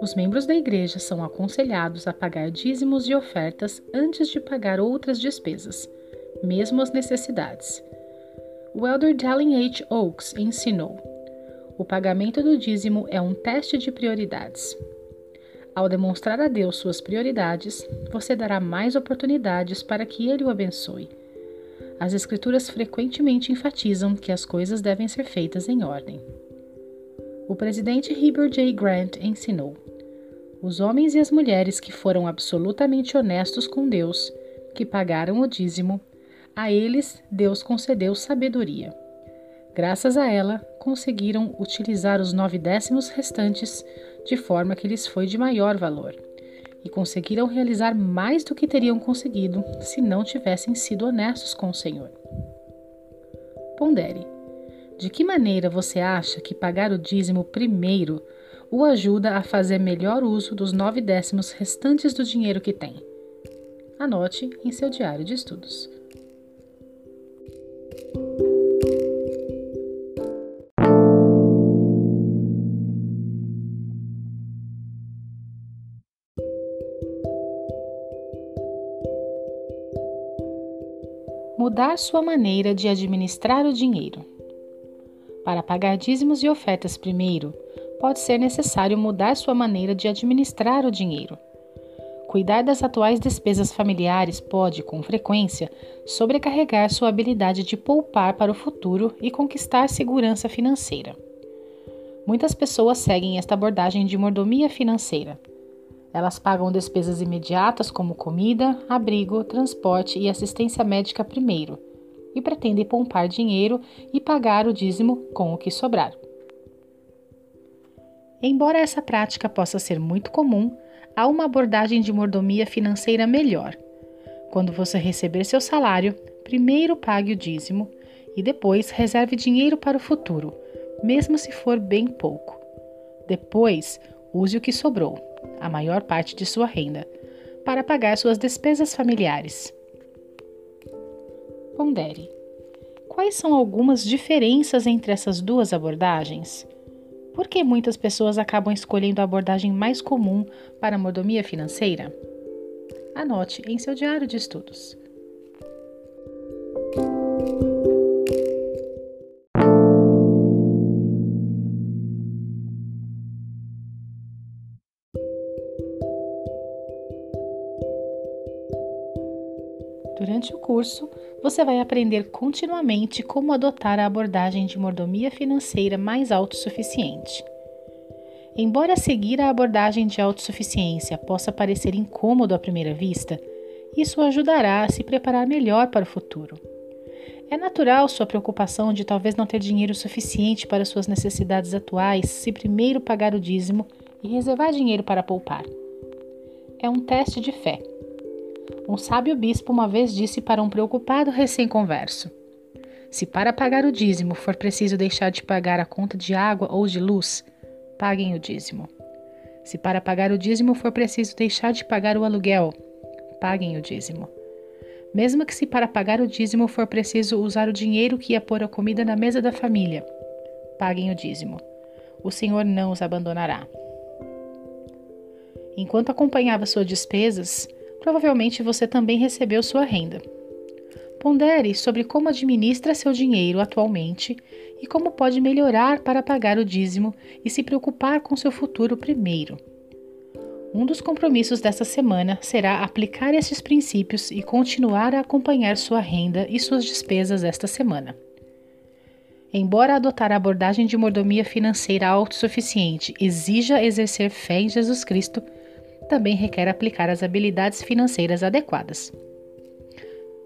Os membros da igreja são aconselhados a pagar dízimos e ofertas antes de pagar outras despesas, mesmo as necessidades. O elder Dallin H. Oaks ensinou: o pagamento do dízimo é um teste de prioridades. Ao demonstrar a Deus suas prioridades, você dará mais oportunidades para que Ele o abençoe. As Escrituras frequentemente enfatizam que as coisas devem ser feitas em ordem. O presidente Heber J. Grant ensinou: os homens e as mulheres que foram absolutamente honestos com Deus, que pagaram o dízimo, a eles Deus concedeu sabedoria. Graças a ela, conseguiram utilizar os nove décimos restantes de forma que lhes foi de maior valor, e conseguiram realizar mais do que teriam conseguido se não tivessem sido honestos com o Senhor. Pondere: de que maneira você acha que pagar o dízimo primeiro o ajuda a fazer melhor uso dos nove décimos restantes do dinheiro que tem? Anote em seu diário de estudos. Mudar sua maneira de administrar o dinheiro. Para pagar dízimos e ofertas primeiro, pode ser necessário mudar sua maneira de administrar o dinheiro. Cuidar das atuais despesas familiares pode, com frequência, sobrecarregar sua habilidade de poupar para o futuro e conquistar segurança financeira. Muitas pessoas seguem esta abordagem de mordomia financeira, elas pagam despesas imediatas como comida, abrigo, transporte e assistência médica primeiro, e pretendem poupar dinheiro e pagar o dízimo com o que sobrar. Embora essa prática possa ser muito comum, há uma abordagem de mordomia financeira melhor. Quando você receber seu salário, primeiro pague o dízimo e depois reserve dinheiro para o futuro, mesmo se for bem pouco. Depois, use o que sobrou a maior parte de sua renda, para pagar suas despesas familiares. Pondere: quais são algumas diferenças entre essas duas abordagens? Por que muitas pessoas acabam escolhendo a abordagem mais comum para a mordomia financeira? Anote em seu diário de estudos. Durante o curso, você vai aprender continuamente como adotar a abordagem de mordomia financeira mais autossuficiente. Embora seguir a abordagem de autossuficiência possa parecer incômodo à primeira vista, isso ajudará a se preparar melhor para o futuro. É natural sua preocupação de talvez não ter dinheiro suficiente para suas necessidades atuais se primeiro pagar o dízimo e reservar dinheiro para poupar. É um teste de fé um sábio bispo uma vez disse para um preocupado recém-converso: Se para pagar o dízimo for preciso deixar de pagar a conta de água ou de luz, paguem o dízimo. Se para pagar o dízimo for preciso deixar de pagar o aluguel, paguem o dízimo. Mesmo que se para pagar o dízimo for preciso usar o dinheiro que ia pôr a comida na mesa da família, paguem o dízimo. O Senhor não os abandonará. Enquanto acompanhava suas despesas, provavelmente você também recebeu sua renda. Pondere sobre como administra seu dinheiro atualmente e como pode melhorar para pagar o dízimo e se preocupar com seu futuro primeiro. Um dos compromissos dessa semana será aplicar esses princípios e continuar a acompanhar sua renda e suas despesas esta semana. Embora adotar a abordagem de mordomia financeira autossuficiente exija exercer fé em Jesus Cristo, também requer aplicar as habilidades financeiras adequadas.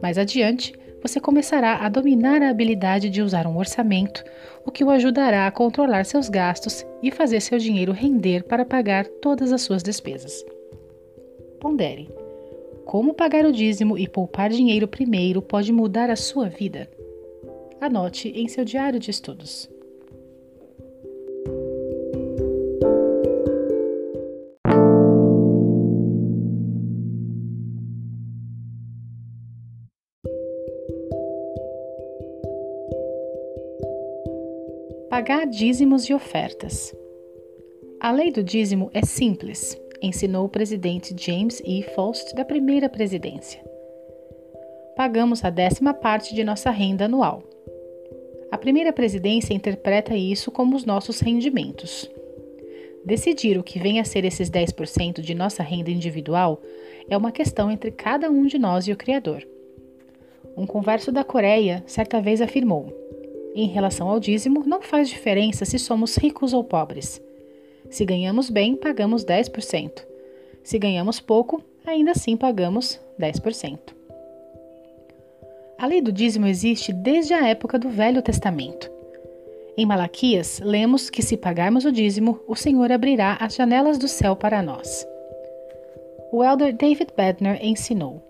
Mais adiante, você começará a dominar a habilidade de usar um orçamento, o que o ajudará a controlar seus gastos e fazer seu dinheiro render para pagar todas as suas despesas. Pondere: como pagar o dízimo e poupar dinheiro primeiro pode mudar a sua vida? Anote em seu diário de estudos. Pagar dízimos e ofertas. A lei do dízimo é simples, ensinou o presidente James E. Faust da primeira presidência. Pagamos a décima parte de nossa renda anual. A primeira presidência interpreta isso como os nossos rendimentos. Decidir o que vem a ser esses 10% de nossa renda individual é uma questão entre cada um de nós e o Criador. Um converso da Coreia certa vez afirmou: em relação ao dízimo, não faz diferença se somos ricos ou pobres. Se ganhamos bem, pagamos 10%. Se ganhamos pouco, ainda assim pagamos 10%. A lei do dízimo existe desde a época do Velho Testamento. Em Malaquias, lemos que se pagarmos o dízimo, o Senhor abrirá as janelas do céu para nós. O elder David Bedner ensinou: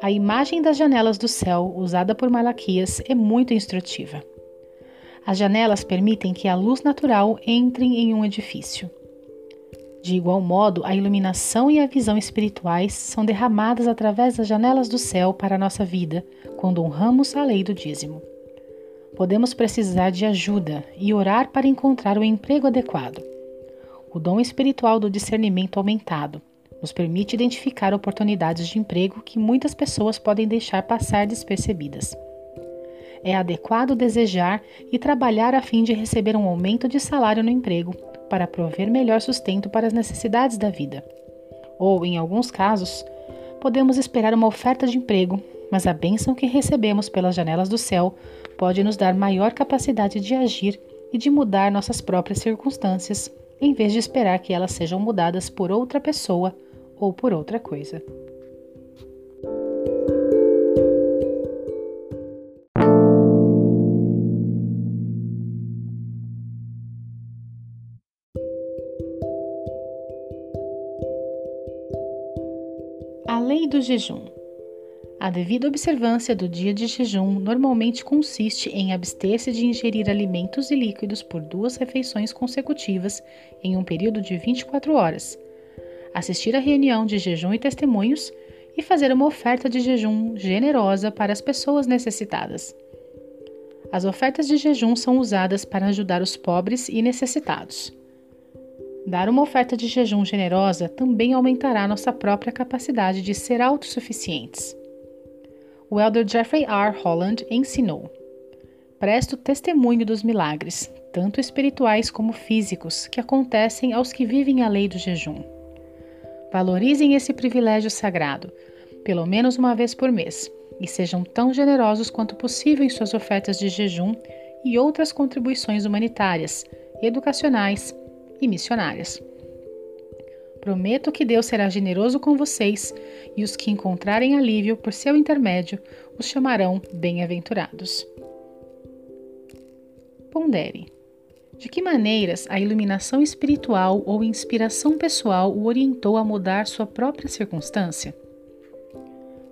A imagem das janelas do céu usada por Malaquias é muito instrutiva. As janelas permitem que a luz natural entre em um edifício. De igual modo, a iluminação e a visão espirituais são derramadas através das janelas do céu para a nossa vida, quando honramos a lei do dízimo. Podemos precisar de ajuda e orar para encontrar o emprego adequado. O dom espiritual do discernimento aumentado nos permite identificar oportunidades de emprego que muitas pessoas podem deixar passar despercebidas é adequado desejar e trabalhar a fim de receber um aumento de salário no emprego, para prover melhor sustento para as necessidades da vida. Ou, em alguns casos, podemos esperar uma oferta de emprego, mas a bênção que recebemos pelas janelas do céu pode nos dar maior capacidade de agir e de mudar nossas próprias circunstâncias, em vez de esperar que elas sejam mudadas por outra pessoa ou por outra coisa. Lei do jejum. A devida observância do dia de jejum normalmente consiste em abster-se de ingerir alimentos e líquidos por duas refeições consecutivas em um período de 24 horas, assistir à reunião de jejum e testemunhos e fazer uma oferta de jejum generosa para as pessoas necessitadas. As ofertas de jejum são usadas para ajudar os pobres e necessitados. Dar uma oferta de jejum generosa também aumentará nossa própria capacidade de ser autossuficientes. O elder Jeffrey R. Holland ensinou: Presto testemunho dos milagres, tanto espirituais como físicos, que acontecem aos que vivem a lei do jejum. Valorizem esse privilégio sagrado, pelo menos uma vez por mês, e sejam tão generosos quanto possível em suas ofertas de jejum e outras contribuições humanitárias, educacionais e missionárias. Prometo que Deus será generoso com vocês e os que encontrarem alívio por seu intermédio os chamarão bem-aventurados. Pondere. De que maneiras a iluminação espiritual ou inspiração pessoal o orientou a mudar sua própria circunstância?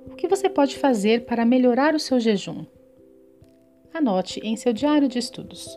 O que você pode fazer para melhorar o seu jejum? Anote em seu diário de estudos.